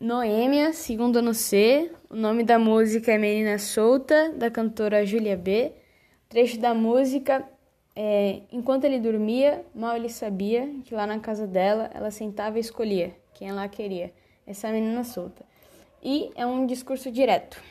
Noêmia, segundo ano C. O nome da música é Menina Solta, da cantora Júlia B. O trecho da música é: Enquanto ele dormia, mal ele sabia que lá na casa dela ela sentava e escolhia quem ela queria. Essa é menina solta. E é um discurso direto.